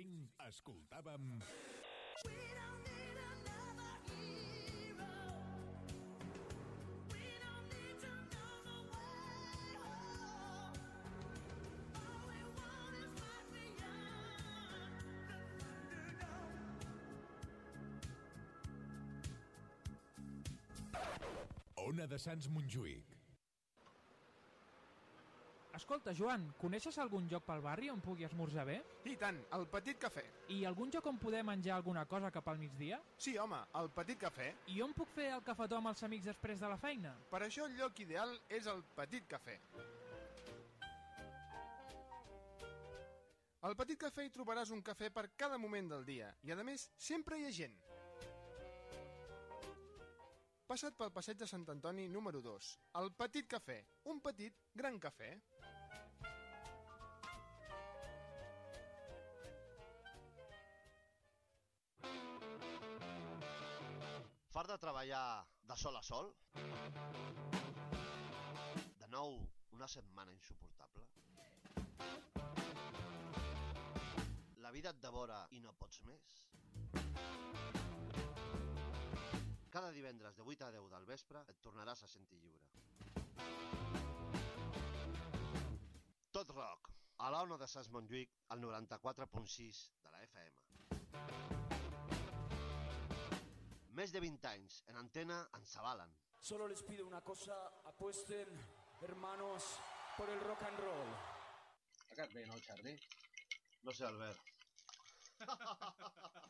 5 escoltàvem... Ona de Sants Montjuïc. Escolta, Joan, coneixes algun lloc pel barri on pugui esmorzar bé? I tant, el Petit Cafè. I algun lloc on poder menjar alguna cosa cap al migdia? Sí, home, el Petit Cafè. I on puc fer el cafetó amb els amics després de la feina? Per això el lloc ideal és el Petit Cafè. Al Petit Cafè hi trobaràs un cafè per cada moment del dia i, a més, sempre hi ha gent. Passa't pel passeig de Sant Antoni número 2. El Petit Cafè. Un petit, gran cafè. De treballar de sol a sol? De nou, una setmana insuportable? La vida et devora i no pots més? Cada divendres de 8 a 10 del vespre et tornaràs a sentir lliure. Tot rock, a l'Ona de Sants Montjuïc, al 94.6 de la FM. Més de 20 anys en antena ens avalen. Solo les pido una cosa, apuesten, hermanos, por el rock and roll. Tocat bé, no, jardí? No sé, Albert.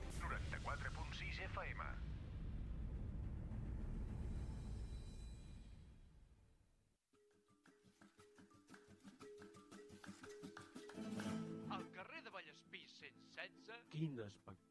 Quin espectacle!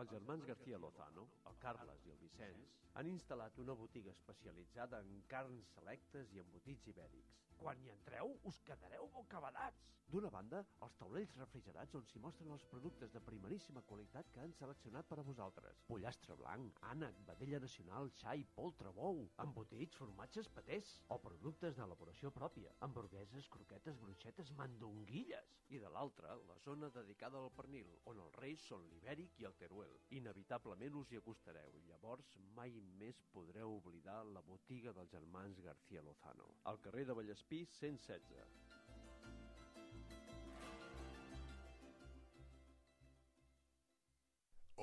Els germans García Lozano, el Carles i el Vicenç, han instal·lat una botiga especialitzada en carns selectes i embotits ibèrics. Quan hi entreu, us quedareu bocabadats! D'una banda, els taulells refrigerats on s'hi mostren els productes de primeríssima qualitat que han seleccionat per a vosaltres. Pollastre blanc, ànec, vedella nacional, xai, poltre, bou, embotits, formatges, patés, o productes d'elaboració pròpia, hamburgueses, croquetes, bruixetes, mandonguilles. I de l'altra, la zona dedicada al pernil, on els reis són l'ibèric i el teruel. Inevitablement us hi acostareu i llavors mai més podreu oblidar la botiga dels germans García Lozano. Al carrer de Vallespí 116.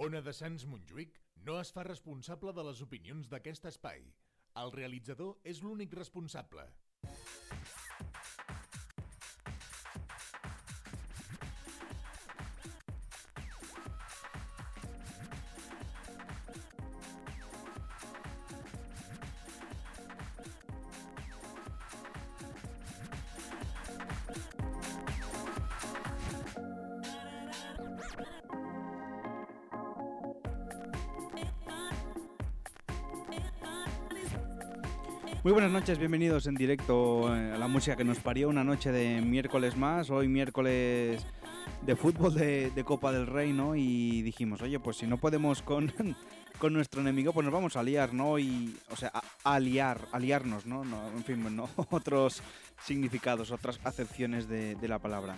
Ona de Sants Montjuïc no es fa responsable de les opinions d'aquest espai. El realitzador és l'únic responsable. Buenas noches, bienvenidos en directo eh, a la música que nos parió una noche de miércoles más, hoy miércoles de fútbol de, Copa del Rey, ¿no? Y dijimos, oye, pues si no podemos con, con nuestro enemigo, pues nos vamos a liar, ¿no? Y, o sea, a, a liar, a liarnos, ¿no? en fin, no, otros significados, otras acepciones de, la palabra.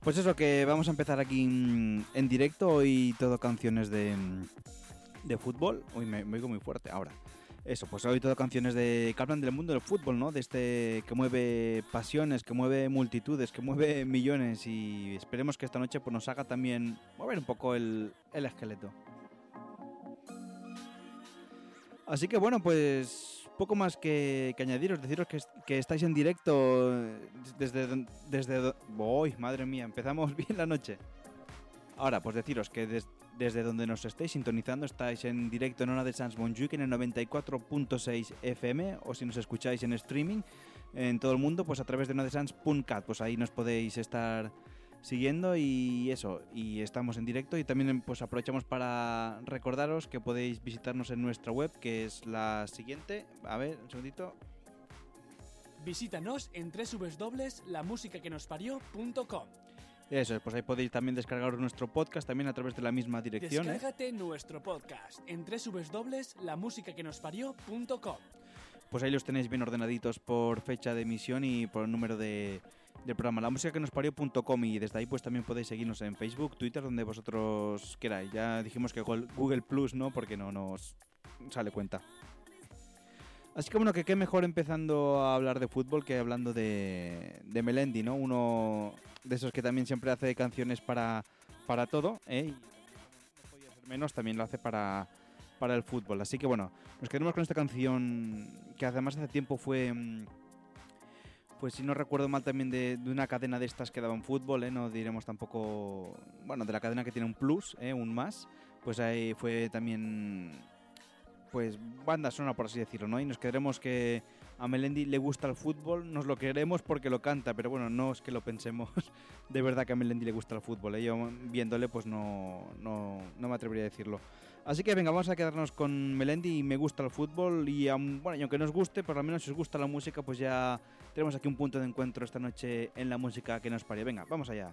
Pues eso, que vamos a empezar aquí en directo, hoy todo canciones de, de fútbol. Uy, me, me oigo muy fuerte ahora. Eso, pues hoy todo canciones de que del mundo del fútbol, ¿no? De este que mueve pasiones, que mueve multitudes, que mueve millones y esperemos que esta noche pues nos haga también mover un poco el, el esqueleto. Así que bueno, pues poco más que, añadiros, deciros que, es- que estáis en directo eh, desde... desde ¡Uy, madre mía! Empezamos bien la noche. Ahora, pues deciros que des- desde donde nos estéis sintonizando estáis en directo en Ona de Sans Montjuic en el 94.6 FM o si nos escucháis en streaming en todo el mundo, pues a través de onadesans.cat, pues ahí nos podéis estar siguiendo y eso, y estamos en directo y también pues aprovechamos para recordaros que podéis visitarnos en nuestra web que es la siguiente, a ver, un segundito, Visítanos en www.lamusicaquenosparió.com. eso, es, pues ahí podéis también descargar nuestro podcast también a través de la misma dirección. ¿eh? Descárgate nuestro podcast en www.lamusicaquenosparió.com. Pues ahí los tenéis bien ordenaditos por fecha de emisión y por el número de, del programa, la música que nos parió.com y desde ahí pues también podéis seguirnos en Facebook, Twitter, donde vosotros queráis. Ya dijimos que Google Plus no, porque no nos sale cuenta. Así que bueno, que qué mejor empezando a hablar de fútbol que hablando de, de Melendi, ¿no? Uno de esos que también siempre hace canciones para, para todo, ¿eh? Y podía menos, también lo hace para, para el fútbol. Así que bueno, nos quedamos con esta canción que además hace tiempo fue... mm, Pues si no recuerdo mal también de, de una cadena de estas que daban fútbol, ¿eh? no diremos tampoco, bueno, de la cadena que tiene un plus, ¿eh? un más, pues ahí fue también, pues banda sonora por así decirlo, ¿no? Y nos quedaremos que a Melendi le gusta el fútbol, nos lo queremos porque lo canta, pero bueno, no es que lo pensemos de verdad que a Melendi le gusta el fútbol, ¿eh? yo viéndole pues no, no, no me atrevería a decirlo. Así que venga, vamos a quedarnos con Melendi y me gusta el fútbol y bueno, y aunque no os guste, por lo menos si os gusta la música, pues ya tenemos aquí un punto de encuentro esta noche en la música que nos pare. Venga, vamos allá.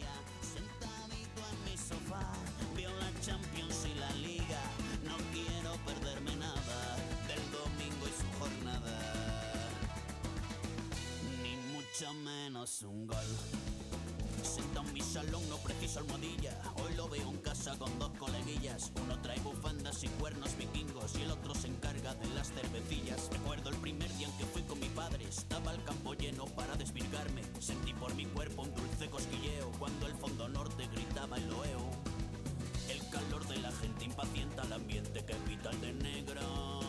sofá. Veo la Champions y la Liga, no quiero perderme nada del domingo y su jornada, ni mucho menos un gol. Sentado en mi salón no preciso almohadilla. Hoy lo veo en casa con dos coleguillas. Uno trae bufandas y cuernos vikingos Y el otro se encarga de las cervecillas. Recuerdo el primer día en que fui con mi padre. Estaba el campo lleno para desvirgarme. Sentí por mi cuerpo un dulce cosquilleo Cuando el fondo norte gritaba el loeo El calor de la gente impacienta el ambiente que pita el de negro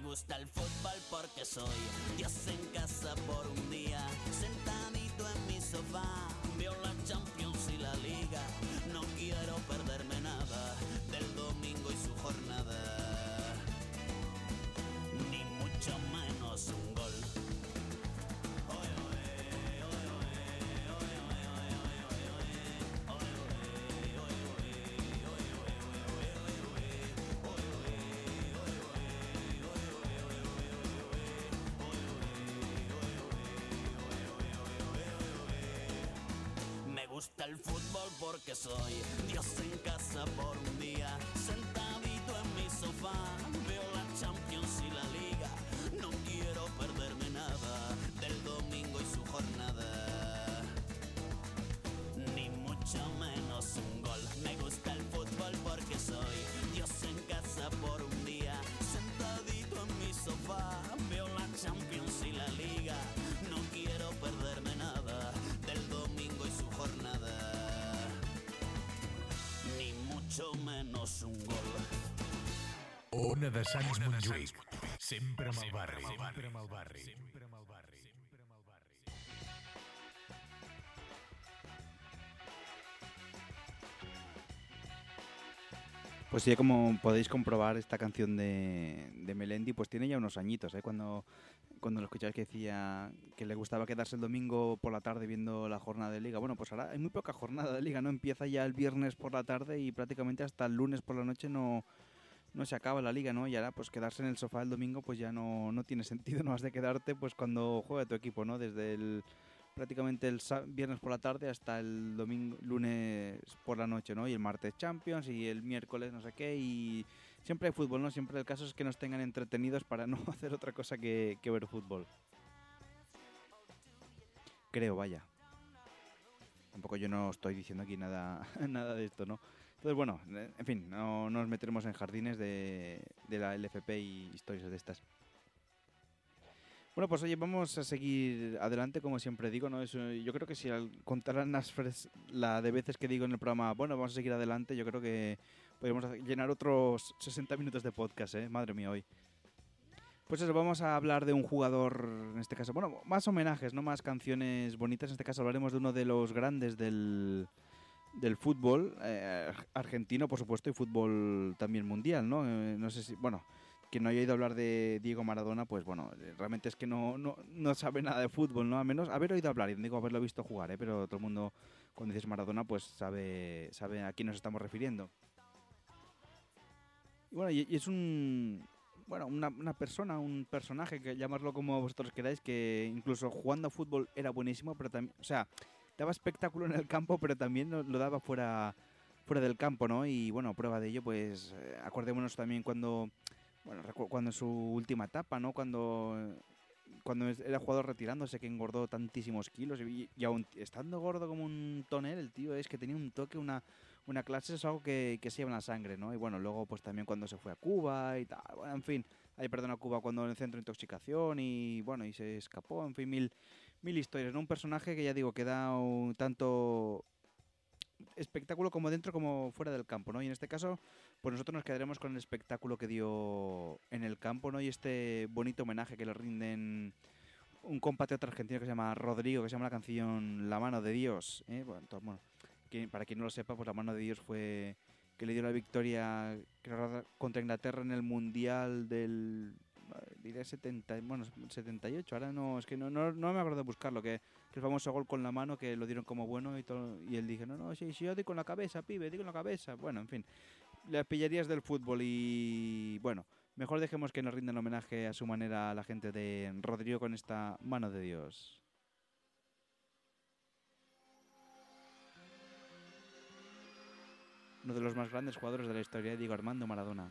me gusta el fútbol porque soy Dios en casa por un día, sentadito en mi sofá. Veo la Champions y la Liga, no quiero perderme nada del domingo y su jornada, ni mucho menos un el fútbol porque soy Dios en casa por un día, sentadito en mi sofá. Veo la Champions y la Liga, no quiero perderme nada del domingo Ona de Sants Montjuïc. Sempre amb el barri. Sempre amb el barri. Pues sí, como podéis comprobar, esta canción de, de Melendi pues tiene ya unos añitos, ¿eh? Cuando, cuando lo escucháis que decía que le gustaba quedarse el domingo por la tarde viendo la jornada de liga. Bueno, pues ahora hay muy poca jornada de liga, ¿no? Empieza ya el viernes por la tarde y prácticamente hasta el lunes por la noche no, no se acaba la liga, ¿no? Y ahora pues quedarse en el sofá el domingo pues ya no, no tiene sentido, no has de quedarte pues cuando juega tu equipo, ¿no? Desde el prácticamente el viernes por la tarde hasta el domingo, lunes por la noche, ¿no? Y el martes Champions y el miércoles no sé qué y siempre hay fútbol, ¿no? Siempre el caso es que nos tengan entretenidos para no hacer otra cosa que, que ver fútbol. Creo, vaya. Tampoco yo no estoy diciendo aquí nada, nada de esto, ¿no? Entonces, bueno, eh, en fin, no nos meteremos en jardines de, de la LFP y historias de estas. Bueno, pues oye, vamos a seguir adelante, como siempre digo, ¿no? Eso, yo creo que si al contar las la de veces que digo en el programa, bueno, vamos a seguir adelante, yo creo que hacer- llenar otros 60 minutos de podcast, ¿eh? Madre mía, hoy. Pues eso, vamos a hablar de un jugador, en este caso, bueno, más homenajes, no más canciones bonitas. En este caso hablaremos de uno de los grandes del, del fútbol eh, argentino, por supuesto, y fútbol también mundial, ¿no? Eh, no sé si, bueno, quien no haya oído hablar de Diego Maradona, pues bueno, eh, realmente es que no, no, no sabe nada de fútbol, ¿no? A menos haber oído hablar, y digo haberlo visto jugar, ¿eh? Pero todo el mundo, cuando dices Maradona, pues sabe, sabe a quién nos estamos refiriendo. Y bueno, y, y es un, bueno, una, una persona, un personaje, que llamarlo como vosotros queráis, que incluso jugando a fútbol era buenísimo, pero también, o sea, daba espectáculo en el campo, pero también lo, lo daba fuera, fuera del campo, ¿no? Y bueno, prueba de ello, pues eh, acordémonos también cuando, bueno, cuando en su última etapa, ¿no? Cuando, cuando era jugador retirándose, que engordó tantísimos kilos y, y aún estando gordo como un tonel, el tío es que tenía un toque, una, una clase, es algo que, que se lleva en la sangre, ¿no? Y bueno, luego pues también cuando se fue a Cuba y tal, bueno, en fin, ahí perdón a Cuba cuando en el centro de intoxicación y bueno, y se escapó, en fin, mil, mil historias, ¿no? Un personaje que ya digo, que da un tanto espectáculo como dentro como fuera del campo, ¿no? Y en este caso, pues nosotros nos quedaremos con el espectáculo que dio en el campo, ¿no? Y este bonito homenaje que le rinden un compatriota argentino que se llama Rodrigo, que se llama la canción La mano de Dios, ¿eh? Bueno, para quien no lo sepa, pues La mano de Dios fue que le dio la victoria contra Inglaterra en el Mundial del diré 70, bueno, 78, ahora no, es que no, no, no me acuerdo de buscarlo, que, que el famoso gol con la mano que lo dieron como bueno y todo, y él dije, no, no, sí, sí, yo di con la cabeza, pibe, di con la cabeza, bueno, en fin, las pillerías del fútbol y bueno, mejor dejemos que nos rindan homenaje a su manera a la gente de Rodrigo con esta mano de Dios. Uno de los más grandes jugadores de la historia, Diego Armando Maradona.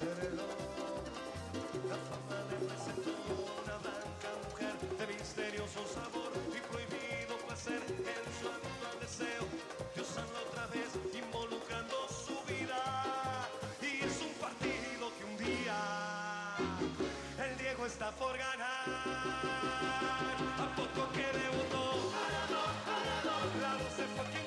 heredó. La fama le presentó una blanca mujer de misterioso sabor y prohibido placer en su actual deseo. Diosarla otra vez, involucrando su vida. Y es un partido que un día el Diego está por ganar. A poco que debutó, Maradona, Maradona, la voz se fue quien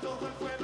todo el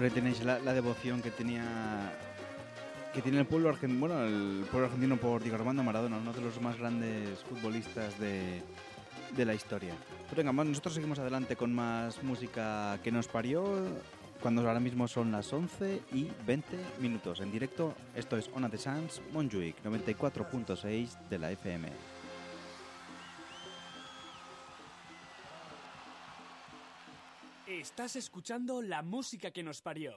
Ahí tenéis la, la devoción que tenía que tiene el pueblo argentino, bueno, el pueblo argentino por Diego Armando Maradona, uno de los más grandes futbolistas de, de la historia. Venga, nosotros seguimos adelante con más música que nos parió, cuando ahora mismo son las 11 y 20 minutos. En directo, esto es Ona de Sans, Montjuic, 94.6 de la FM. Estás escuchando la música que nos parió.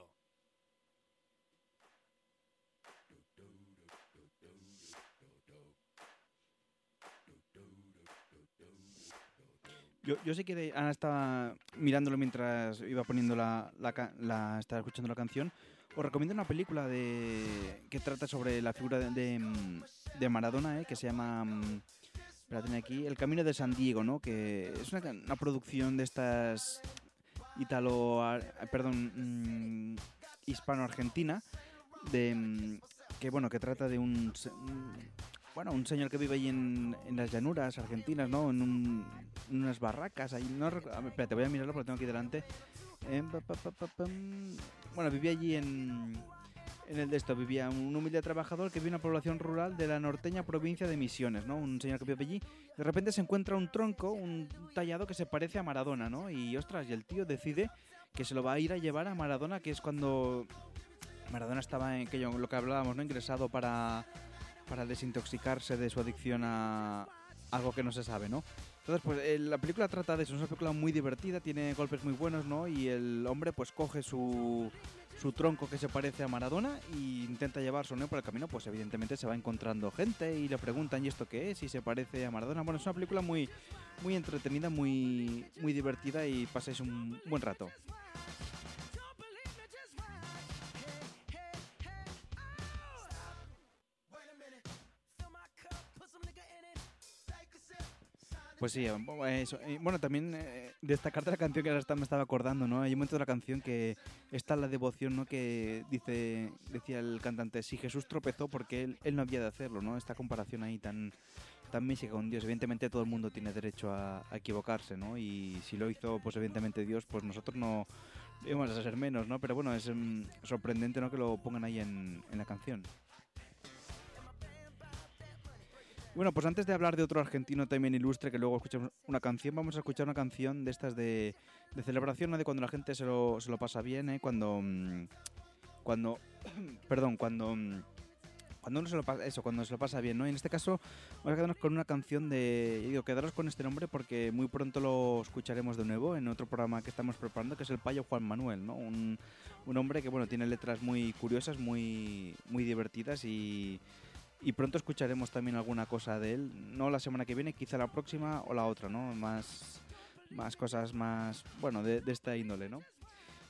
Yo, sé que Ana estaba mirándolo mientras iba poniendo la, la, escuchando la canción. Os recomiendo una película de que trata sobre la figura de, de, Maradona, ¿eh? que se llama, mm, espérate aquí, El Camino de San Diego, ¿no? Que es una producción de estas italo, ar- perdón, mm, hispano-argentina, de mm, que bueno, que trata de un, un- bueno, un señor que vive ahí en, en las llanuras argentinas, ¿no? En, un- en unas barracas, ahí, no espérate, voy a mirarlo porque lo tengo aquí delante. Em. Bueno, vivía allí en, en el de esto, vivía un humilde trabajador que en una población rural de la norteña provincia de Misiones, ¿no? Un señor que vive allí. De repente se encuentra un tronco, un tallado que se parece a Maradona, ¿no? Y ostras, y el tío decide que se lo va a ir a llevar a Maradona, que es cuando Maradona estaba en que yo- lo que hablábamos, ¿no? Ingresado para, para desintoxicarse de su adicción a algo que no se sabe, ¿no? Entonces, pues eh, la película trata de eso, es una película muy divertida, tiene golpes muy buenos, ¿no? Y el hombre pues coge su, su tronco que se parece a Maradona e intenta llevarse ¿no? por el camino, pues evidentemente se va encontrando gente y le preguntan ¿y esto qué es? y se parece a Maradona. Bueno, es una película muy, muy entretenida, muy, muy divertida y pasáis un buen rato. Pues sí, Bueno, también eh, destacarte la canción que ahora me estaba acordando, ¿no? Hay un momento de la canción que está la devoción, ¿no? Que dice, decía el cantante, si Jesús tropezó porque él, él no había de hacerlo, ¿no? Esta comparación ahí tan, tan mística con Dios. Evidentemente todo el mundo tiene derecho a, equivocarse, ¿no? Y si lo hizo, pues evidentemente Dios, pues nosotros no íbamos a ser menos, ¿no? Pero bueno, es mm, sorprendente, ¿no? Que lo pongan ahí en la canción. Bueno, pues antes de hablar de otro argentino también ilustre, que luego escuchamos una canción, vamos a escuchar una canción de estas de, de celebración, ¿no? De cuando la gente se lo, se lo pasa bien, ¿eh? Cuando... mm, Cuando... perdón, cuando... mm, cuando uno se lo pasa, eso, cuando se lo pasa bien, ¿no? Y en este caso vamos a quedarnos con una canción de, yo digo, quedaros con este nombre porque muy pronto lo escucharemos de nuevo en otro programa que estamos preparando, que es el Payo Juan Manuel, ¿no? Un, un hombre que, bueno, tiene letras muy curiosas, muy, muy divertidas y, y pronto escucharemos también alguna cosa de él, no la semana que viene, quizá la próxima o la otra, ¿no? Más, más cosas más, bueno, de, de esta índole, ¿no?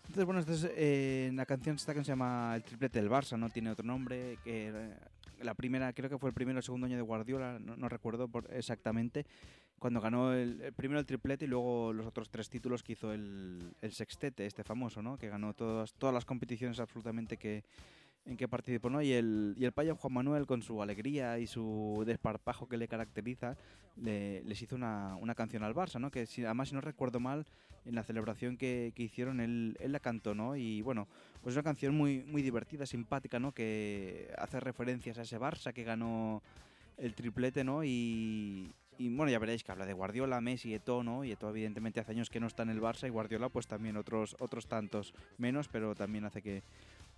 Entonces, bueno, esta es, eh, la canción esta que se llama El triplete del Barça, no tiene otro nombre, que la primera, creo que fue el primero o segundo año de Guardiola, no, recuerdo exactamente, cuando ganó el, el primero el triplete y luego los otros tres títulos que hizo el, el sextete, este famoso, ¿no? Que ganó todas, todas las competiciones absolutamente que en que participó, ¿no? Y el, y el payo Juan Manuel, con su alegría y su desparpajo que le caracteriza, le- les hizo una, una canción al Barça, ¿no? Que si, además, si no recuerdo mal, en la celebración que, que hicieron, él, él la cantó, ¿no? Y bueno, pues es una canción muy, muy divertida, simpática, ¿no? Que hace referencias a ese Barça que ganó el triplete, ¿no? Y, y bueno, ya veréis que habla de Guardiola, Messi, Eto'o, ¿no? Y Eto'o evidentemente hace años que no está en el Barça y Guardiola pues también otros, otros tantos menos, pero también hace que,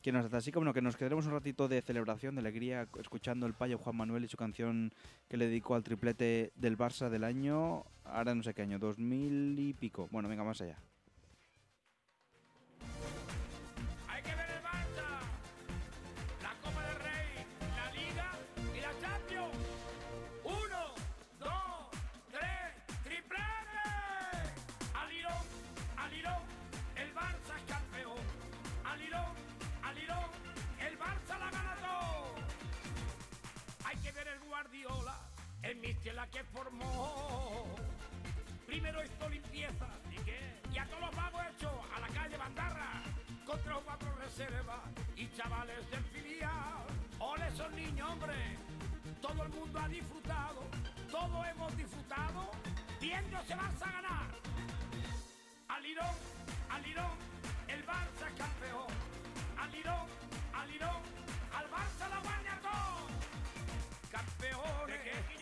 que nos hace así como que nos quedaremos un ratito de celebración, de alegría, escuchando el payo Juan Manuel y su canción que le dedicó al triplete del Barça del año, ahora no sé qué año, 2000 y pico. Bueno, venga, más allá. Formó. Primero hizo limpieza ¿y qué? y a todos los vagos hechos a la calle Bandarra con tres o cuatro reservas y chavales del filial. Ole esos niños, hombre. Todo el mundo ha disfrutado, todos hemos disfrutado viendo ese Barça ganar. Al Lirón, al Lirón, el Barça es campeón. Al Lirón, al Lirón, al Barça la gana todo. Campeones. ¿De qué, ¿De qué campeones?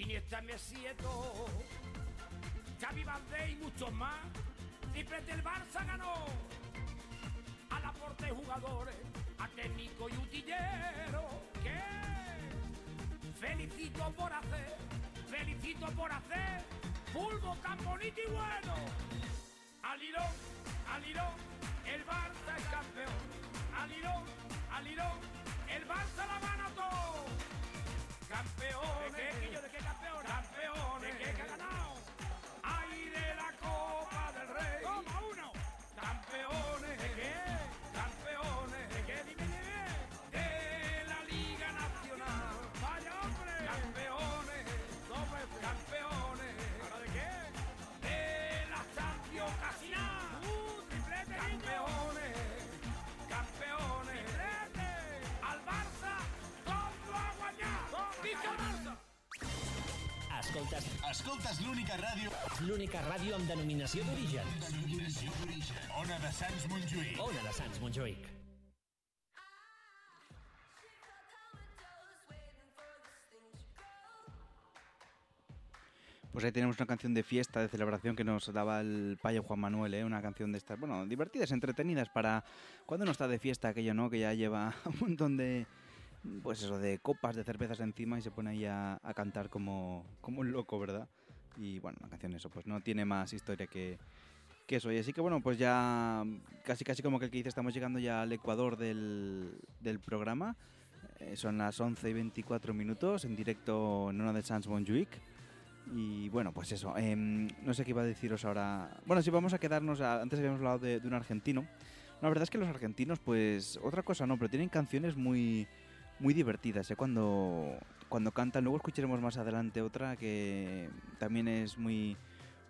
Iniesta, Messi, Eto'o, Xavi Valdés y muchos más. Triplete el Barça ganó. Al aporte jugadores, a técnico y utillero. ¿Qué? Felicito por hacer, felicito por hacer fútbol tan bonito y bueno. Al Lirón, al Lirón, el Barça es campeón. Al Lirón, al Lirón, el Barça la gana todo. Campeones. Escoltes, escoltes l'única ràdio... L'única ràdio amb denominació d'origen. Denominació d'origen. Ona de Sants Montjuïc. Ona de Sants Montjuïc. Pues ahí tenemos una canción de fiesta, de celebración que nos daba el payo Juan Manuel, ¿eh? Una canción de estas, bueno, divertidas, entretenidas para cuando uno está de fiesta, aquello, ¿no? Que ya lleva un montón de, pues eso, de copas, de cervezas encima y se pone ahí a, cantar como, como un loco, ¿verdad? Y bueno, la canción eso, pues no tiene más historia que, que eso. Y así que bueno, pues ya casi casi como que el que dice, estamos llegando ya al ecuador del, del programa. Eh, son las 11 y 24 minutos en directo en una de Sans Montjuic. Y bueno, pues eso. em, no sé qué iba a deciros ahora. Bueno, sí, vamos a quedarnos. a- antes habíamos hablado de un argentino. La verdad es que los argentinos, pues, otra cosa no, pero tienen canciones muy, muy divertidas, ¿eh? Cuando, cuando cantan. Luego escucharemos más adelante otra que también es muy,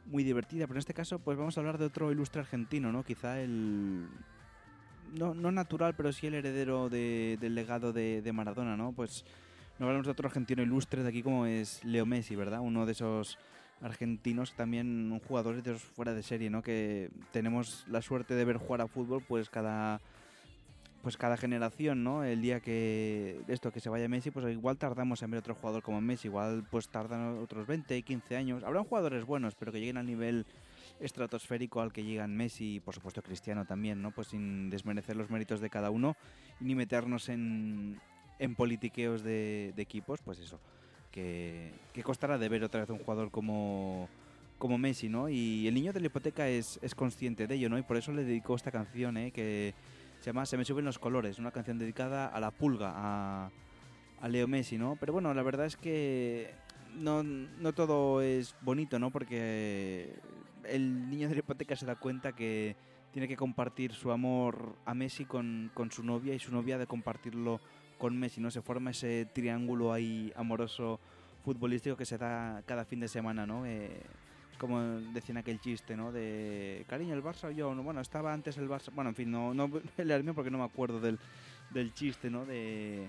muy divertida. Pero en este caso, pues vamos a hablar de otro ilustre argentino, ¿no? Quizá el. No, no natural, pero sí el heredero de- del legado de, de Maradona, ¿no? Pues no hablamos de otro argentino ilustre de aquí como es Leo Messi, ¿verdad? Uno de esos argentinos también un jugador de esos fuera de serie, ¿no? Que tenemos la suerte de ver jugar a fútbol pues cada pues cada generación, ¿no? El día que esto que se vaya Messi, pues igual tardamos en ver otro jugador como Messi, igual pues tardan otros 20, 15 años. Habrán jugadores buenos, pero que lleguen al nivel estratosférico al que llegan Messi y por supuesto Cristiano también, ¿no? Pues sin desmerecer los méritos de cada uno ni meternos en, en politiqueos de, de equipos, pues eso, que, que costará de ver otra vez un jugador como, como Messi, ¿no? Y el niño de la hipoteca es, es consciente de ello, ¿no? Y por eso le dedicó esta canción, ¿eh? Que se llama Se me suben los colores, una canción dedicada a la pulga, a, a Leo Messi, ¿no? Pero bueno, la verdad es que no, no todo es bonito, ¿no? Porque el niño de la hipoteca se da cuenta que tiene que compartir su amor a Messi con, con su novia y su novia de compartirlo con Messi, ¿no? Se forma ese triángulo ahí amoroso futbolístico que se da cada fin de semana, ¿no? Eh, como decían aquel chiste, ¿no? De cariño, el Barça o yo, no, bueno, estaba antes el Barça, bueno, en fin, no, no a leerme porque no me acuerdo del, del chiste, ¿no? De,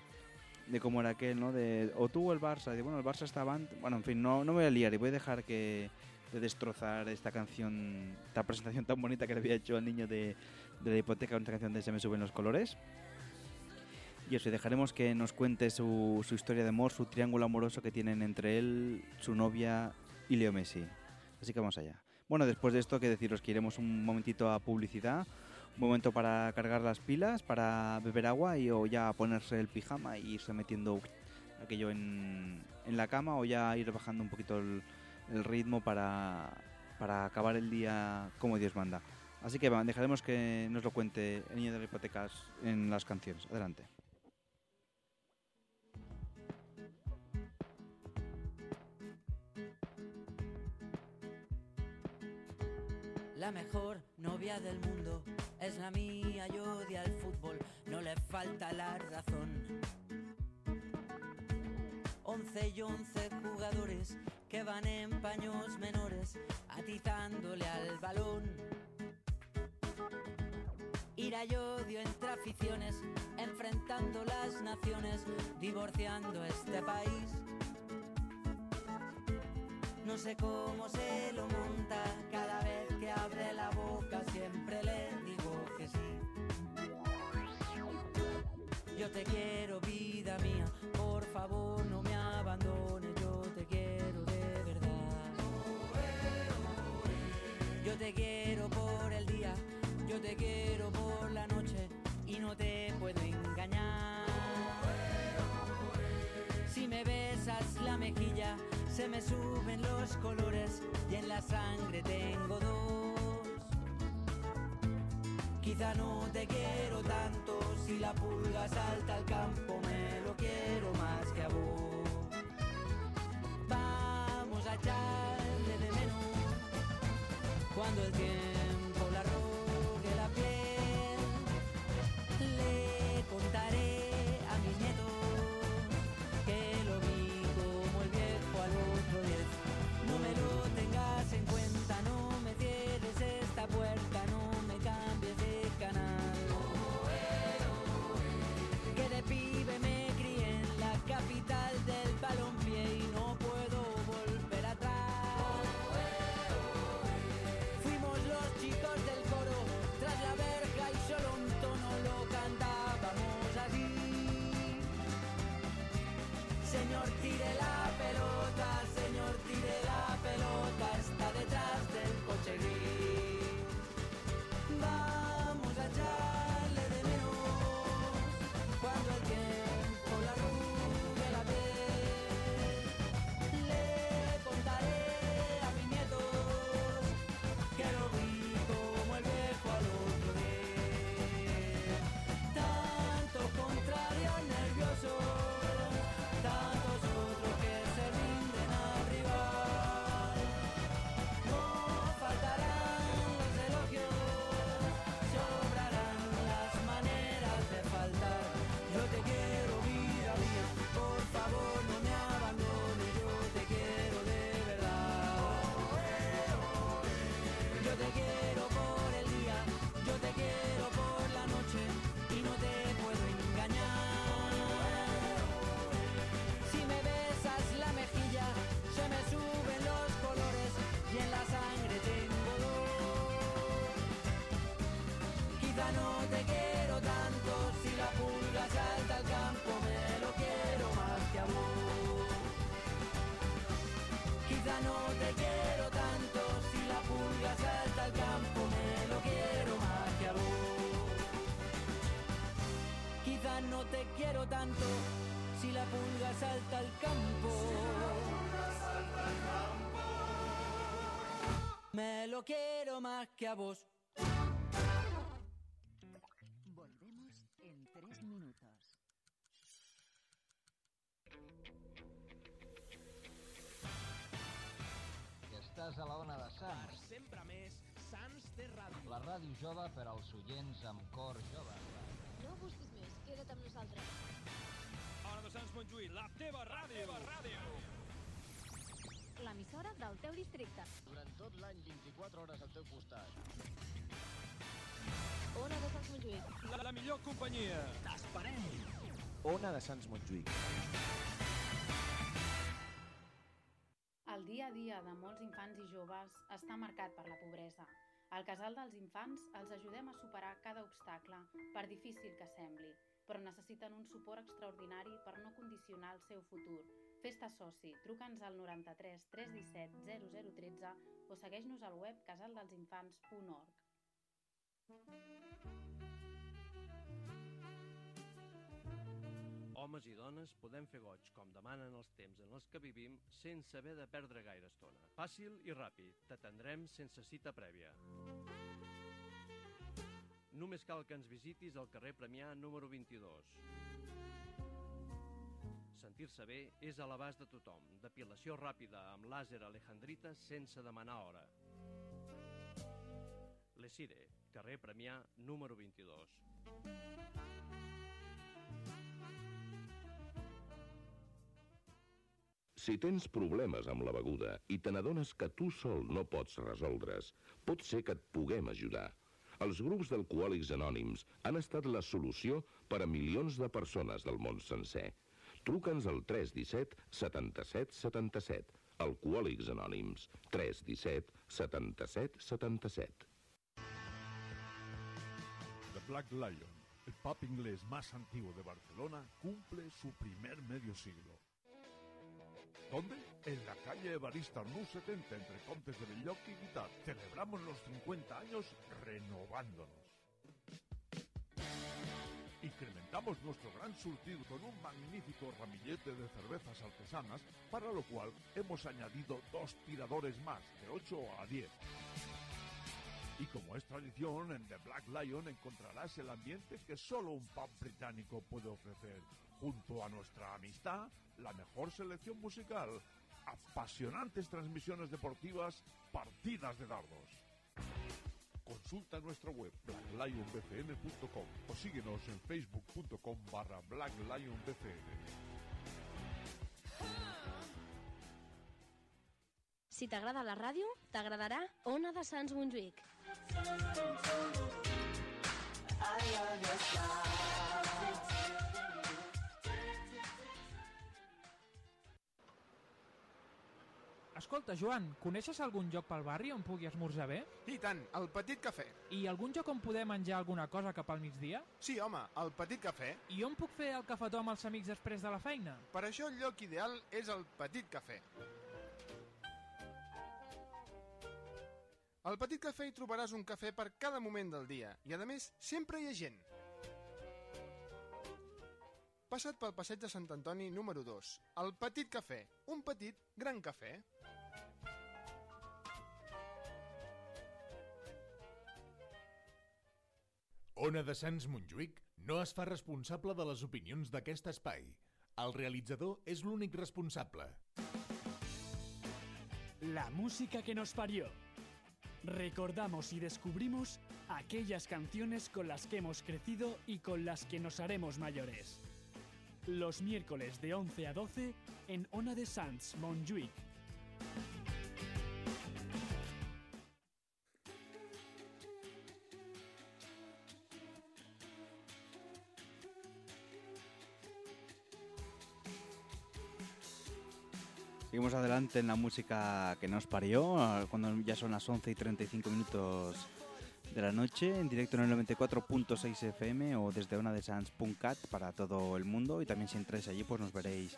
de cómo era aquel, ¿no? De, o tú o el Barça, de, bueno, el Barça estaba antes, bueno, en fin, no, no voy a liar y voy a dejar que de destrozar esta canción, esta presentación tan bonita que le había hecho al niño de, de la hipoteca, una canción de Se me suben los colores. Y eso, y dejaremos que nos cuente su, su historia de amor, su triángulo amoroso que tienen entre él, su novia y Leo Messi. Así que vamos allá. Bueno, después de esto, que deciros que iremos un momentito a publicidad, un momento para cargar las pilas, para beber agua y o ya ponerse el pijama y irse metiendo aquello en, en la cama o ya ir bajando un poquito el, el ritmo para, para acabar el día como Dios manda. Así que dejaremos que nos lo cuente el niño de las hipotecas en las canciones. Adelante. La mejor novia del mundo es la mía y odia el fútbol, no le falta la razón. Once y once jugadores que van en paños menores, atizándole al balón. Ira y odio entre aficiones, enfrentando las naciones, divorciando este país. No sé cómo se lo monta, cada vez que abre la boca siempre le digo que sí. Yo te quiero, vida mía, por favor no me abandones, yo te quiero de verdad. Yo te quiero por el día, yo te quiero por la noche y no te puedo engañar. Si me besas la mejilla, se me suben los colores y en la sangre tengo dos. Quizá no te quiero tanto, si la pulga salta al campo me lo quiero más que a vos. Vamos a echarle de menos cuando el tiempo Señor, tire la quiero tanto si la pulga salta al campo. Me lo quiero más que a vos. Volvemos en tres minutos. Estàs a la ona de Sants. Sempre més Sants té ràdio. La ràdio jove per als oients amb cor jove. Queda't amb nosaltres. Ona de Sants Montjuïc, la teva ràdio. La teva ràdio. L'emissora del teu districte. Durant tot l'any, 24 hores al teu costat. Ona de Sants Montjuïc. La, la millor companyia. T'esperem. Ona de Sants Montjuïc. El dia a dia de molts infants i joves està marcat per la pobresa. Al Casal dels Infants els ajudem a superar cada obstacle, per difícil que sembli, però necessiten un suport extraordinari per no condicionar el seu futur. Fes-te soci, truca'ns al 93 317 0013 o segueix-nos al web casaldelsinfants.org. Homes i dones podem fer goig, com demanen els temps en els que vivim, sense haver de perdre gaire estona. Fàcil i ràpid, t'atendrem sense cita prèvia. Només cal que ens visitis al carrer Premià número 22. Sentir-se bé és a l'abast de tothom. Depilació ràpida amb làser alejandrita sense demanar hora. Lesire, carrer Premià número 22. Si tens problemes amb la beguda i te n'adones que tu sol no pots resoldre's, pot ser que et puguem ajudar. Els grups d'alcohòlics anònims han estat la solució per a milions de persones del món sencer. Truca'ns al 317 77 77. Alcohòlics Anònims. 317 77 77. The Black Lion, el pub inglés más antiguo de Barcelona, cumple su primer medio siglo. ¿Dónde? En la calle Evarista Arnús 70, entre Contes de Belloc y Guitar. Celebramos los 50 años renovándonos. Incrementamos nuestro gran surtido con un magnífico ramillete de cervezas artesanas, para lo cual hemos añadido dos tiradores más, de 8 a 10. Y como es tradición, en The Black Lion encontrarás el ambiente que solo un pub británico puede ofrecer. Junto a nuestra amistad, la mejor selección musical, apasionantes transmisiones deportivas, partidas de dardos. Consulta nuestra web blacklionbcn.com o síguenos en facebook.com barra blacklionbcn. Si t'agrada la ràdio, t'agradarà Ona de Sants Montjuïc. Escolta, Joan, coneixes algun lloc pel barri on pugui esmorzar bé? I tant, el Petit Cafè. I algun lloc on poder menjar alguna cosa cap al migdia? Sí, home, el Petit Cafè. I on puc fer el cafetó amb els amics després de la feina? Per això el lloc ideal és el Petit Cafè. Al Petit Cafè hi trobaràs un cafè per cada moment del dia i, a més, sempre hi ha gent. Passa't pel passeig de Sant Antoni número 2. El Petit Cafè. Un petit, gran cafè. Ona de Sants Montjuïc no es fa responsable de les opinions d'aquest espai. El realitzador és l'únic responsable. La música que nos parió. Recordamos y descubrimos aquellas canciones con las que hemos crecido y con las que nos haremos mayores. Los miércoles de 11 a 12 en Ona de Sans, Montjuïc. Adelante en la música que nos parió, ah, cuando ya son las 11 y 35 minutos de la noche, en directo en el 94.6 FM o desde una de Sans.cat para todo el mundo. Y también si entráis allí, pues nos veréis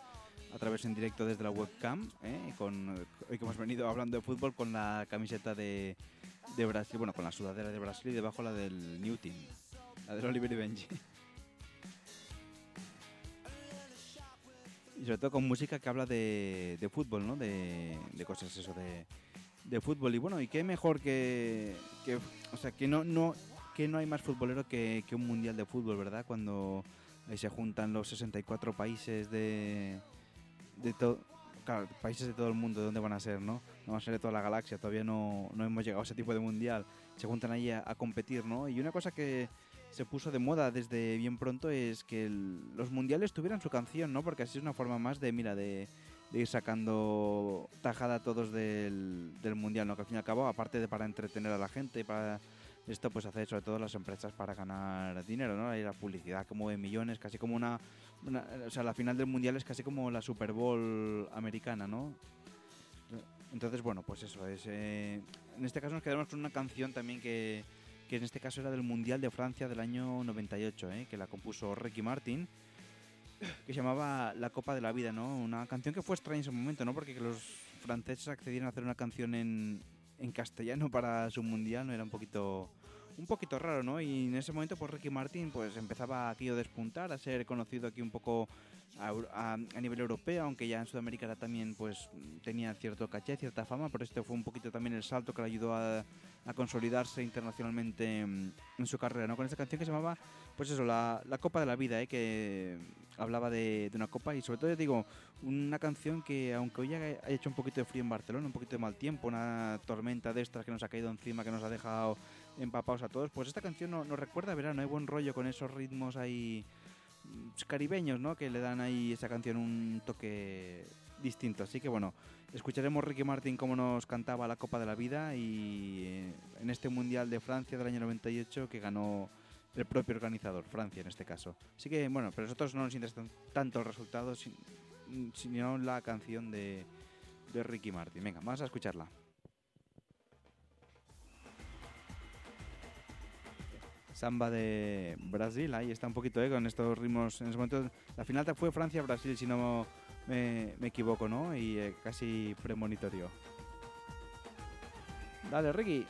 a través en directo desde la webcam. ¿eh? Con, hoy que hemos venido hablando de fútbol con la camiseta de, de Brasil, bueno, con la sudadera de Brasil y debajo la del New Team, la del Oliver y Benji. Y sobre todo con música que habla de, de fútbol, ¿no? De, de cosas eso, de, de fútbol. Y bueno, y qué mejor que, que o sea, que no, no, que no hay más futbolero que, que un mundial de fútbol, ¿verdad? Cuando ahí se juntan los 64 países de, de todo, claro, países de todo el mundo, ¿de dónde van a ser, no? No van a ser de toda la galaxia, todavía no, no hemos llegado a ese tipo de mundial. Se juntan ahí a, a competir, ¿no? Y una cosa que se puso de moda desde bien pronto es que los mundiales tuvieran su canción, ¿no? Porque así es una forma más de, mira, de, ir sacando tajada a todos del, del mundial, ¿no? Que al fin y al cabo, aparte de para entretener a la gente, para esto pues hace sobre todo las empresas para ganar dinero, ¿no? Hay la publicidad que mueve millones, casi como una, una- o sea, la final del mundial es casi como la Super Bowl americana, ¿no? Entonces, bueno, pues eso es. eh, en este caso nos quedamos con una canción también que, que en este caso era del Mundial de Francia del año 98, ¿eh? que la compuso Ricky Martin, que se llamaba La Copa de la Vida, ¿no? Una canción que fue extraña en ese momento, ¿no? Porque que los franceses accedieron a hacer una canción en, en castellano para su Mundial, ¿no? Era un poquito un poquito raro, ¿no? Y en ese momento, pues Ricky Martin pues empezaba aquí a despuntar, a ser conocido aquí un poco a, a- a nivel europeo, aunque ya en Sudamérica también pues tenía cierto caché, cierta fama, pero este fue un poquito también el salto que le ayudó a, a consolidarse internacionalmente en su carrera, ¿no? Con esta canción que se llamaba, pues eso, la, la Copa de la Vida, ¿eh? Que hablaba de, de una copa y sobre todo, digo, una canción que aunque hoy haya hecho un poquito de frío en Barcelona, un poquito de mal tiempo, una tormenta de estas que nos ha caído encima, que nos ha dejado empapados a todos, pues esta canción no- nos recuerda a verano, hay buen rollo con esos ritmos ahí caribeños, ¿no? Que le dan ahí esa canción un toque distinto. Así que bueno, escucharemos Ricky Martin cómo nos cantaba la Copa de la Vida y eh, en este Mundial de Francia del año 98 que ganó el propio organizador, Francia en este caso. Así que bueno, pero a nosotros no nos interesa tanto el resultado, sin- sino la canción de, de Ricky Martin. Venga, vamos a escucharla. Samba de Brasil, ahí está un poquito eh, con estos ritmos. En ese momento, la final fue Francia-Brasil, si no me, equivoco, ¿no? Y eh, casi premonitorio. Dale, Ricky.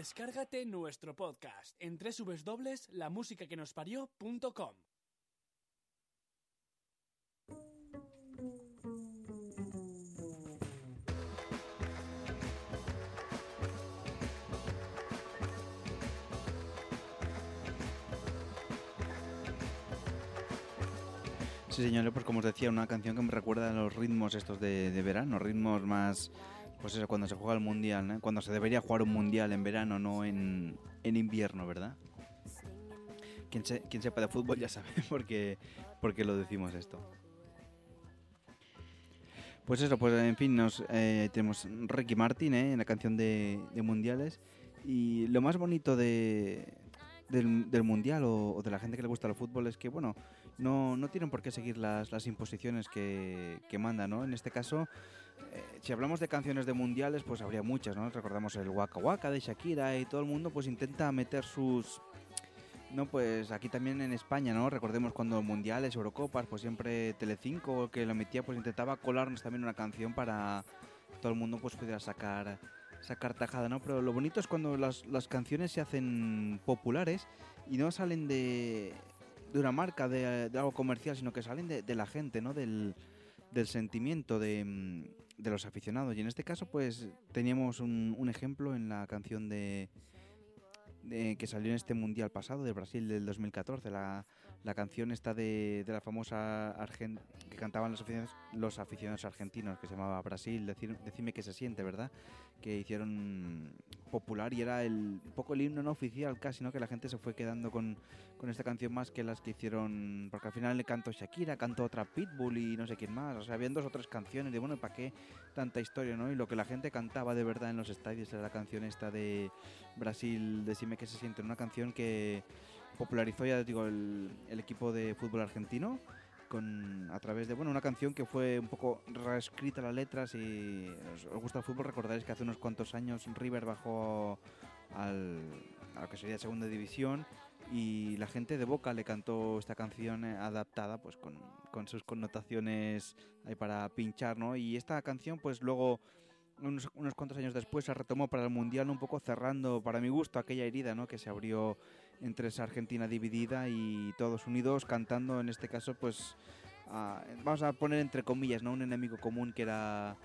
Descárgate nuestro podcast en www.lamusicaquenosparió.com. Sí, señores, pues como os decía, una canción que me recuerda a los ritmos estos de, de verano, ritmos más, pues eso, cuando se juega el mundial, ¿no? cuando se debería jugar un mundial en verano, no en, en invierno, ¿verdad? Quien, se- quien sepa de fútbol ya sabe por qué, por qué lo decimos esto. Pues eso, pues en fin, nos eh, tenemos Ricky Martin ¿eh? en la canción de, mundiales. Y lo más bonito de, del, mundial o de la gente que le gusta el fútbol es que, bueno, no, no tienen por qué seguir las, las imposiciones que, que manda, ¿no? En este caso, eh, si hablamos de canciones de mundiales, pues habría muchas, ¿no? Recordamos el Waka Waka de Shakira y todo el mundo pues intenta meter sus... No, pues aquí también en España, ¿no? Recordemos cuando mundiales, Eurocopas, pues siempre Telecinco que lo emitía, pues intentaba colarnos también una canción para todo el mundo pues pudiera sacar sacar tajada, ¿no? Pero lo bonito es cuando las, las canciones se hacen populares y no salen de, de una marca, de, algo comercial, sino que salen de, de la gente, ¿no? Del, del sentimiento de, mm, de los aficionados. Y en este caso, pues teníamos un, un ejemplo en la canción de, de- que salió en este mundial pasado de Brasil del 2014. La, la canción esta de, de la famosa argen- que cantaban los aficionados, los aficionados argentinos, que se llamaba Brasil, decir, decime que se siente, ¿verdad? Que hicieron popular y era el, un poco el himno no oficial casi, ¿no? Que la gente se fue quedando con, con esta canción más que las que hicieron, porque al final le cantó Shakira, cantó otra Pitbull y no sé quién más, o sea, habían dos o tres canciones de, bueno, ¿para qué tanta historia, no? Y lo que la gente cantaba de verdad en los estadios era la canción esta de Brasil, Decime que se siente, una canción que popularizó ya digo el, el equipo de fútbol argentino con a través de bueno una canción que fue un poco reescrita las letras y os, os gusta el fútbol recordaréis que hace unos cuantos años River bajó al, a lo que sería segunda división y la gente de Boca le cantó esta canción eh, adaptada pues con, con sus connotaciones ahí para pinchar no y esta canción pues luego unos, unos cuantos años después se retomó para el Mundial un poco cerrando, para mi gusto, aquella herida ¿no? que se abrió entre esa Argentina dividida y todos unidos cantando, en este caso, pues a- vamos a poner entre comillas, ¿no? un enemigo común que era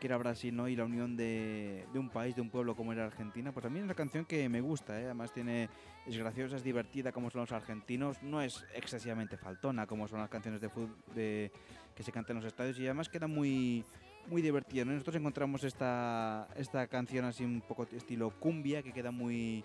que era Brasil ¿no? y la unión de, de un país, de un pueblo como era Argentina, pues también es una canción que me gusta, ¿eh? además tiene, es graciosa, es divertida como son los argentinos, no es excesivamente faltona como son las canciones de fútbol de, que se cantan en los estadios y además queda muy, muy divertida. ¿no? Nosotros encontramos esta, esta canción así un poco estilo cumbia que queda muy,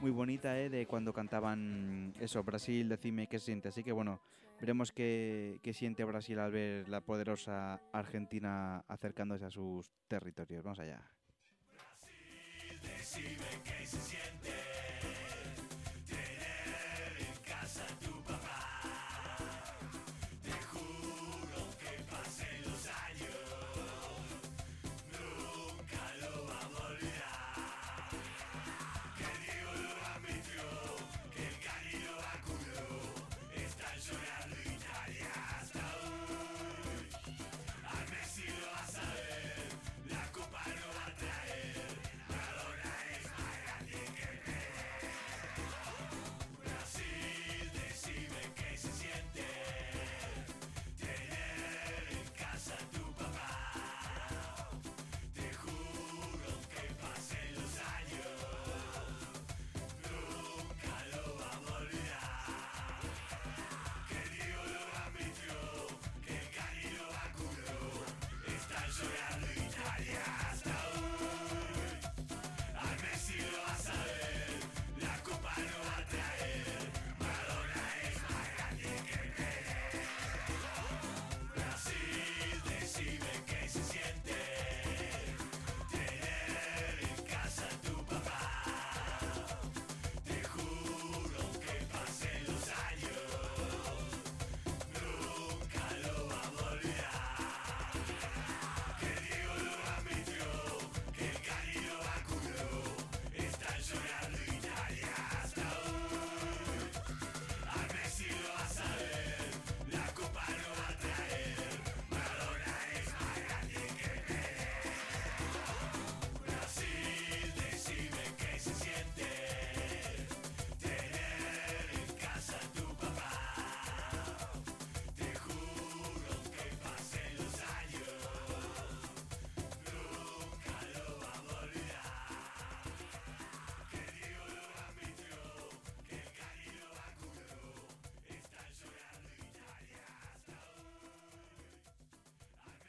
muy bonita ¿eh? de cuando cantaban eso, Brasil, decime qué siente. Así que bueno, veremos qué, qué siente Brasil al ver la poderosa Argentina acercándose a sus territorios. Vamos allá.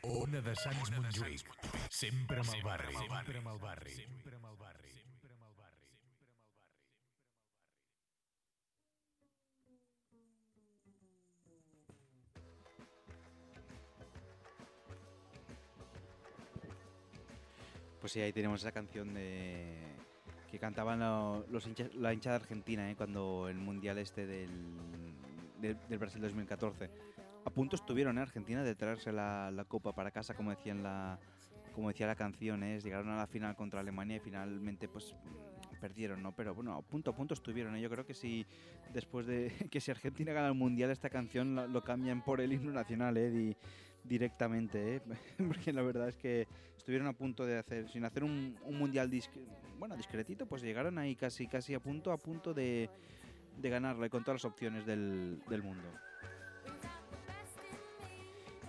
Ona de Sants Montjuïc. Sempre amb el barri. Sempre amb el barri. Sempre amb el barri. Pues sí, ahí tenemos esa canción de que cantaban lo- los hinchas- la hinchada argentina ¿eh? cuando el mundial este del, del, del Brasil 2014. A punto estuvieron ¿eh? Argentina de traerse la, copa para casa, como decía en la como decía la canción, ¿eh? llegaron a la final contra Alemania y finalmente pues perdieron, ¿no? Pero bueno, a punto a punto estuvieron. ¿eh? Yo creo que si después de que si Argentina gana el mundial esta canción lo, cambian por el himno nacional, ¿eh? Di- directamente, ¿eh? porque la verdad es que estuvieron a punto de hacer, sin hacer un, un mundial disc- bueno, discretito, pues llegaron ahí casi, casi a punto, a punto de, de ganarle con todas las opciones del mundo.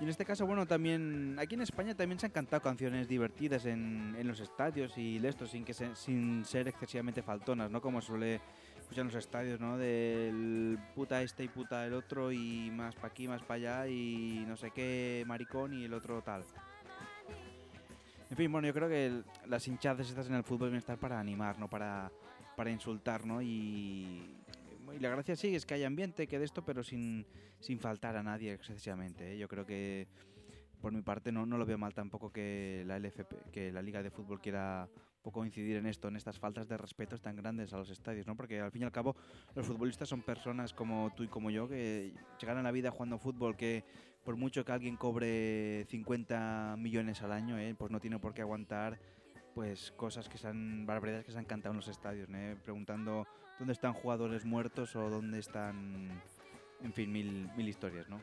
Y en este caso, bueno, también aquí en España también se han cantado canciones divertidas en, en los estadios y esto sin que sin ser excesivamente faltonas, ¿no? Como suele escuchar en los estadios, ¿no? Del puta este y puta el otro y más pa' aquí, más pa' allá y no sé qué maricón y el otro tal. En fin, bueno, yo creo que las hinchadas estas en el fútbol deben estar para animar, no para, para insultar, ¿no? Y, y la gracia sí es que hay ambiente, que de esto, pero sin, sin faltar a nadie excesivamente. ¿eh? Yo creo que, por mi parte, no, no lo veo mal tampoco que la LFP, que la Liga de Fútbol quiera poco incidir en esto, en estas faltas de respeto tan grandes a los estadios, ¿no? Porque al fin y al cabo los futbolistas son personas como tú y como yo que se ganan la vida jugando fútbol, que por mucho que alguien cobre 50 millones al año, ¿eh? pues no tiene por qué aguantar pues cosas que se han, barbaridades que se han cantado en los estadios, ¿eh? preguntando dónde están jugadores muertos o dónde están, en fin, mil, mil historias, ¿no?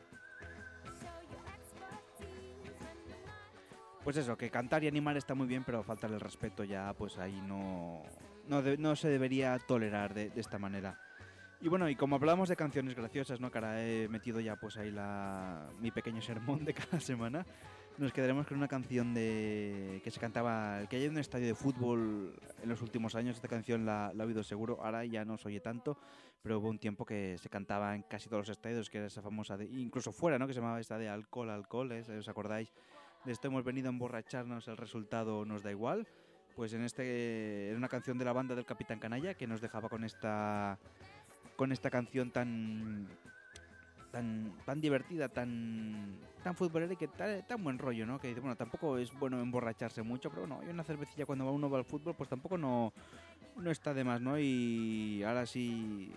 Pues eso, que cantar y animar está muy bien, pero faltar el respeto ya, pues ahí no, no, no se debería tolerar de, esta manera. Y bueno, y como hablábamos de canciones graciosas, ¿no? Ahora he metido ya pues ahí la, mi pequeño sermón de cada semana, nos quedaremos con una canción de que se cantaba, que hay en un estadio de fútbol en los últimos años, esta canción la, la he oído seguro, ahora ya no se oye tanto, pero hubo un tiempo que se cantaba en casi todos los estadios, que era esa famosa, de, incluso fuera, ¿no? Que se llamaba esta de alcohol, alcohol, ¿eh? ¿os acordáis? De esto hemos venido a emborracharnos, el resultado nos da igual. Pues en este era una canción de la banda del Capitán Canalla que nos dejaba con esta con esta canción tan tan tan divertida, tan tan futbolera y que tan, tan buen rollo, ¿no? Que dice, bueno, tampoco es bueno emborracharse mucho, pero bueno, hay una cervecilla cuando va uno va al fútbol, pues tampoco no no está de más, ¿no? Y ahora sí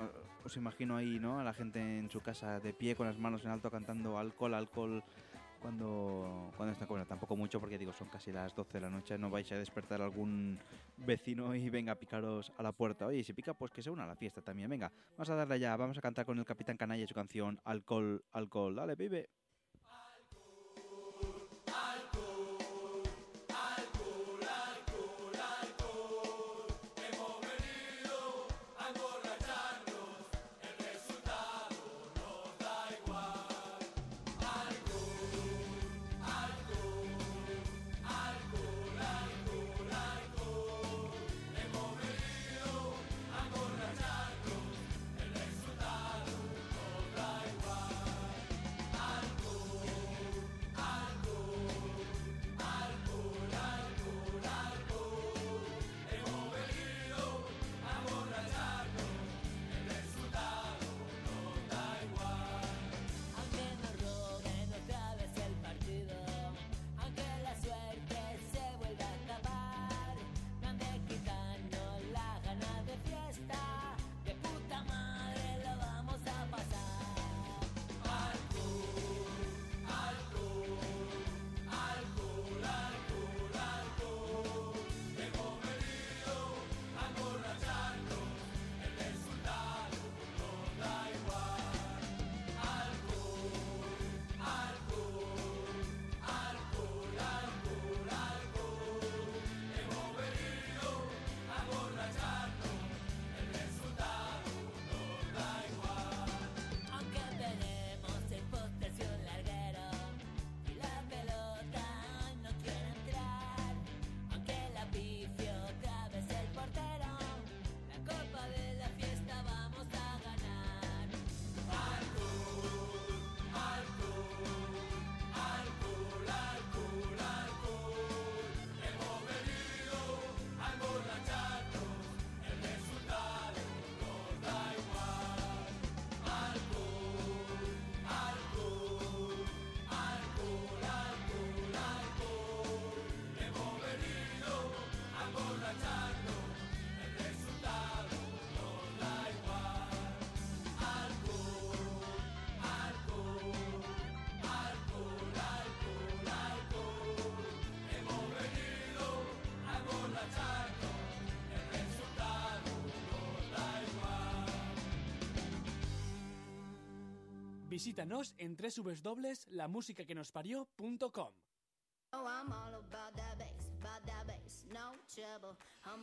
eh, os imagino ahí, ¿no? A la gente en su casa de pie con las manos en alto cantando alcohol, alcohol cuando, cuando están comiendo. Tampoco mucho porque digo, son casi las 12 de la noche, no vais a despertar a algún vecino y venga a picaros a la puerta. Oye, si pica, pues que se una a la fiesta también. Venga, vamos a darle ya, vamos a cantar con el Capitán Canalla su canción Alcohol, Alcohol. Dale, pibe.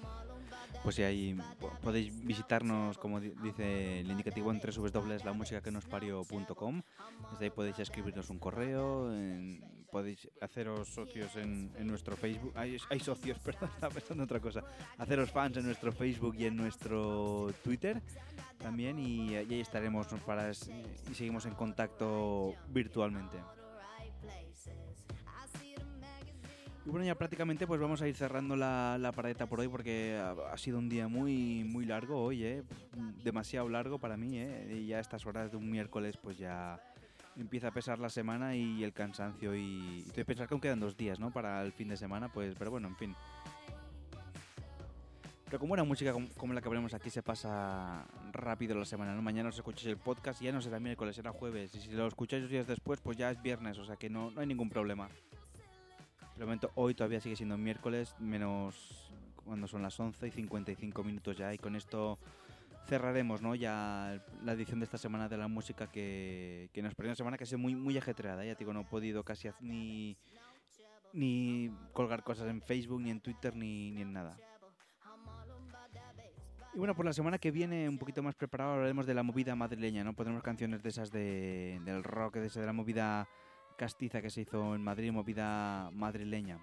All about that Pues si ahí po- podéis visitarnos, como di- dice el indicativo, en www.lamusicaquenospario.com. Desde ahí podéis escribirnos un correo, en- podéis haceros socios en, en nuestro Facebook. Hay, hay socios, perdón, estaba pensando en otra cosa. Haceros fans en nuestro Facebook y en nuestro Twitter también. Y, y ahí estaremos para y seguimos en contacto virtualmente. Y bueno, ya prácticamente pues vamos a ir cerrando la, la paradeta por hoy porque ha, ha sido un día muy muy largo hoy, ¿eh? demasiado largo para mí, ¿eh? y ya a estas horas de un miércoles pues ya empieza a pesar la semana y el cansancio y, y pensar que aún quedan dos días, ¿no? Para el fin de semana, pues, pero bueno, en fin. Pero como buena música como, la que ponemos aquí se pasa rápido la semana, ¿no? Mañana os escucháis el podcast y ya no será miércoles, será jueves. Y si lo escucháis dos días después, pues ya es viernes, o sea que no, no hay ningún problema. De momento, hoy todavía sigue siendo miércoles, menos cuando son las 11 y 55 minutos ya. Y con esto cerraremos ¿no? ya la edición de esta semana de la música que, que nos perdió una semana que ha sido muy, muy ajetreada. Ya te digo, no he podido casi ni, ni colgar cosas en Facebook, ni en Twitter, ni, ni en nada. Y bueno, por la semana que viene, un poquito más preparado, hablaremos de la movida madrileña, ¿no? Pondremos canciones de esas de, del rock, de, esa- de la movida castiza que se hizo en Madrid, movida madrileña.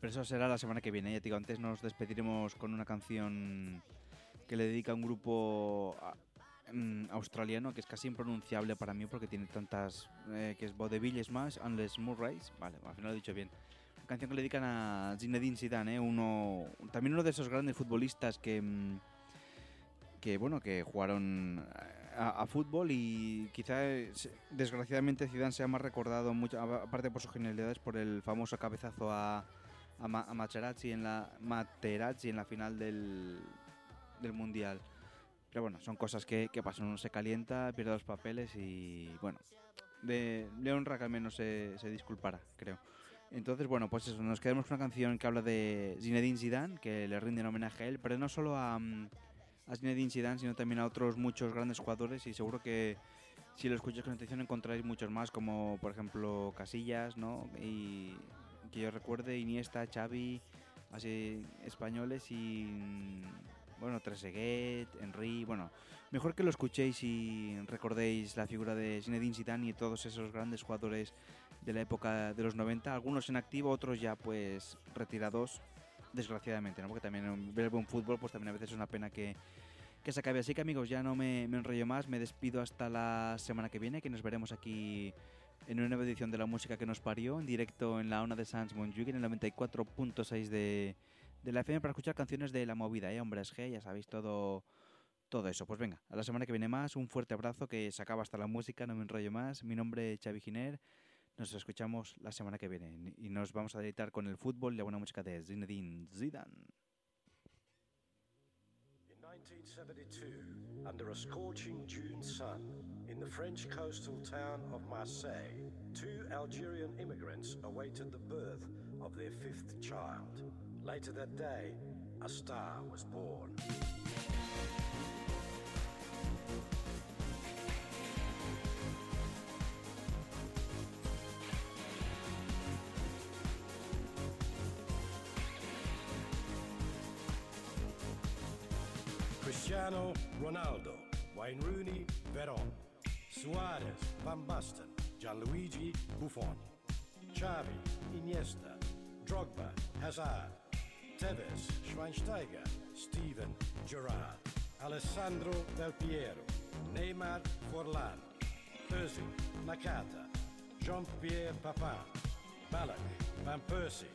Pero eso será la semana que viene, ya te digo, antes nos despediremos con una canción que le dedica un grupo a- mm, australiano que es casi impronunciable para mí porque tiene tantas... eh, que es Vaudeville Smash, Unless Murray's, vale, al final lo he dicho bien. Una canción que le dedican a Zinedine Zidane, ¿eh? uno, también uno de esos grandes futbolistas que... mm, que bueno que jugaron a, a fútbol y quizá eh, desgraciadamente Zidane sea más recordado mucho aparte por sus genialidades por el famoso cabezazo a, a Materazzi en la Materazzi en la final del, del mundial. Pero bueno son cosas que, que pasan. Uno se calienta pierde los papeles y bueno de le honra que al menos se, se disculpara creo. Entonces, bueno, pues eso, nos quedamos con una canción que habla de Zinedine Zidane, que le rinde un homenaje a él, pero no solo a, mm, a Zinedine Zidane, sino también a otros muchos grandes jugadores y seguro que si lo escucháis con atención encontráis muchos más, como por ejemplo Casillas, ¿no? Y que yo recuerde Iniesta, Xavi, así españoles y mm, bueno, Trezeguet, Henry, bueno, mejor que lo escuchéis y recordéis la figura de Zinedine Zidane y todos esos grandes jugadores de la época de los 90, algunos en activo, otros ya pues retirados, desgraciadamente, ¿no? Porque también ver buen fútbol, pues también a veces es una pena que, que se acabe. Así que amigos, ya no me, me enrollo más, me despido hasta la semana que viene, que nos veremos aquí en una nueva edición de la música que nos parió, en directo en la ONA de Sans Montjuic, en el 94.6 de, de la FM, para escuchar canciones de la movida, ¿eh? Hombres G, ya sabéis todo... Todo eso, pues venga, a la semana que viene más, un fuerte abrazo que se acaba hasta la música, no me enrollo más. Mi nombre es Xavi Giner, nos escuchamos la semana que viene y nos vamos a deleitar con el fútbol y la buena música de Zinedine Zidane. In 1972, under a scorching June sun, in the French coastal town of Marseille, two Algerian immigrants awaited the birth of their fifth child. Later that day, a star was born. Cristiano Ronaldo, Wayne Rooney, Veron, Suarez, Van Basten, Gianluigi Buffon, Xavi, Iniesta, Drogba, Hazard, Tevez, Schweinsteiger, Steven Gerrard, Alessandro Del Piero, Neymar Forlan, Özil, Nakata, Jean-Pierre Papin, Ballack, Van Persie,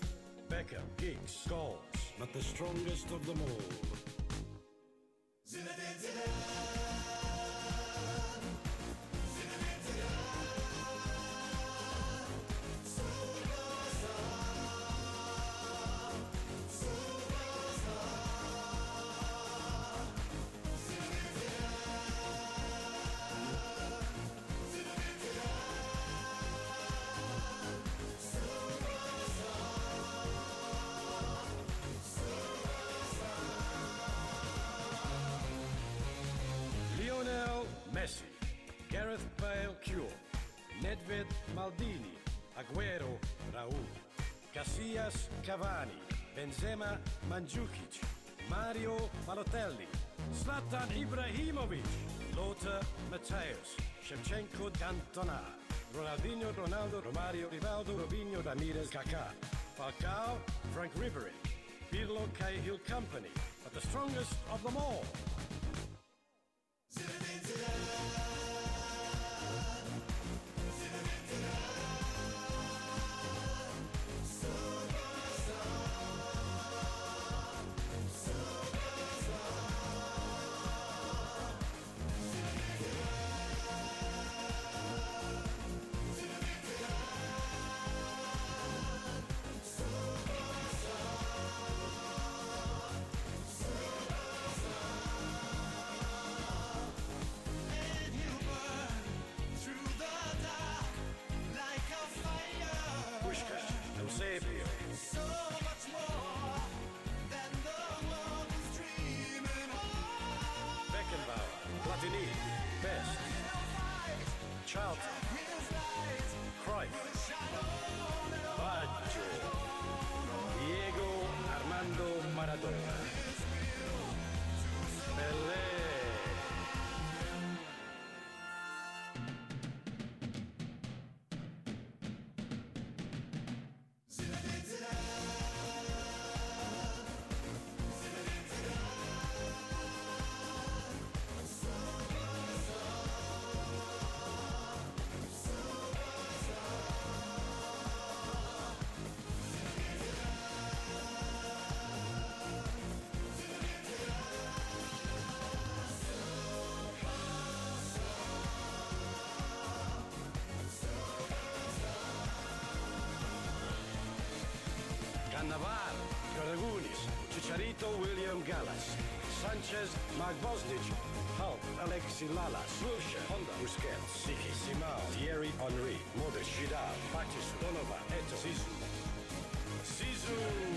Beckham, Giggs, Scholes, but the strongest of them all Zinedine Zidane. Mandzukic, Mario Balotelli, Zlatan Ibrahimovic, Lothar Matthäus, Shevchenko Cantona, Ronaldinho, Ronaldo, Romario, Rivaldo, Robinho, Ramirez, Kaká, Falcao, Frank Ribery, Pirlo, Cahill Company, but the strongest of them all. Platini, Best, Charlton, Cruyff, Baggio, Diego Armando Maradona, Chicharito, William Gallas, Sanchez, Mark Bosnich, Hulk, Alexi Lalas, Honda, Busquets, Siki, Simao, Thierry Henry, Modric, Vidal, Patrice, Donovan, Eto, Sisu. Sisu!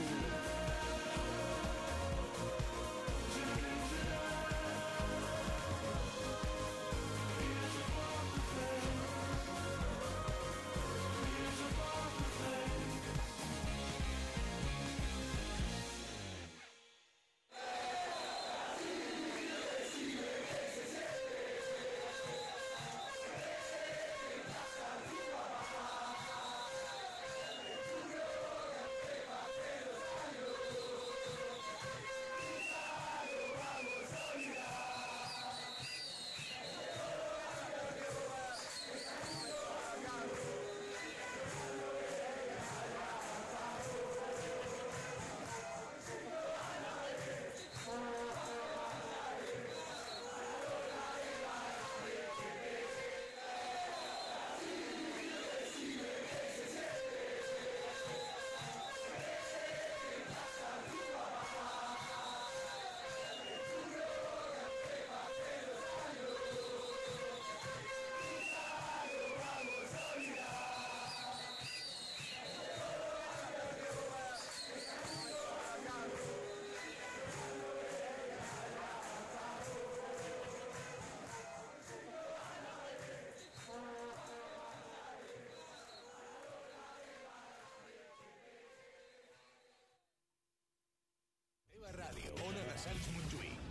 Montjuïc.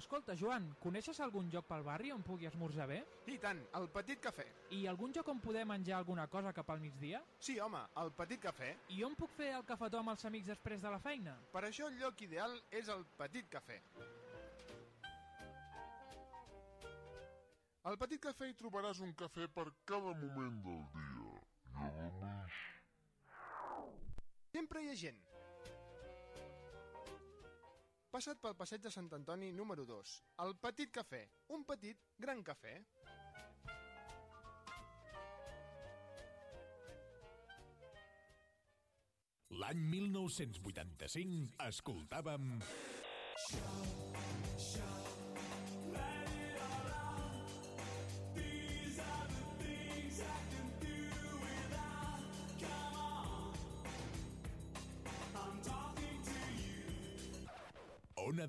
Escolta, Joan, coneixes algun lloc pel barri on pugui esmorzar bé? I tant, el Petit Cafè. I algun lloc on poder menjar alguna cosa cap al migdia? Sí, home, el Petit Cafè. I on puc fer el cafetó amb els amics després de la feina? Per això el lloc ideal és el Petit Cafè. Al Petit Cafè hi trobaràs un cafè per cada moment del dia. Passa't pel passeig de Sant Antoni número 2. El Petit Cafè. Un petit, gran cafè. L'any 1985 escoltàvem... Ona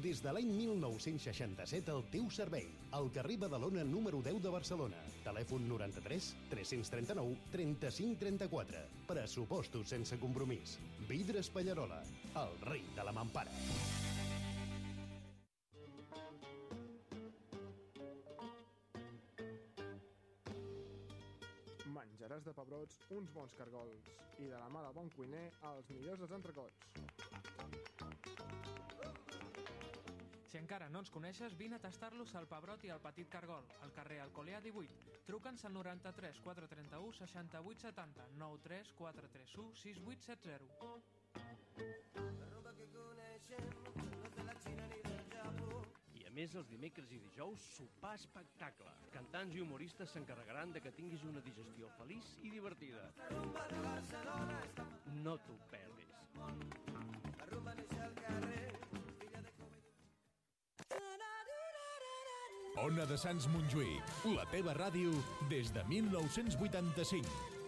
Des de l'any 1967 al teu servei. Al carrer Badalona número 10 de Barcelona. Telèfon 93 339 35 34. Pressupostos sense compromís. Vidres Pallarola, el rei de la mampara. Menjaràs de pebrots uns bons cargols i de la mà del bon cuiner els millors dels entrecots. Si encara no ens coneixes, vine a tastar-los al Pebrot i al Petit Cargol, al carrer Alcolea 18. Truca'ns al 93 431 68 70 93 431 6870. I a més, els dimecres i dijous, sopar espectacle. Cantants i humoristes s'encarregaran de que tinguis una digestió feliç i divertida. No t'ho perdis. Ona de Sants Montjuïc, la teva ràdio des de 1985.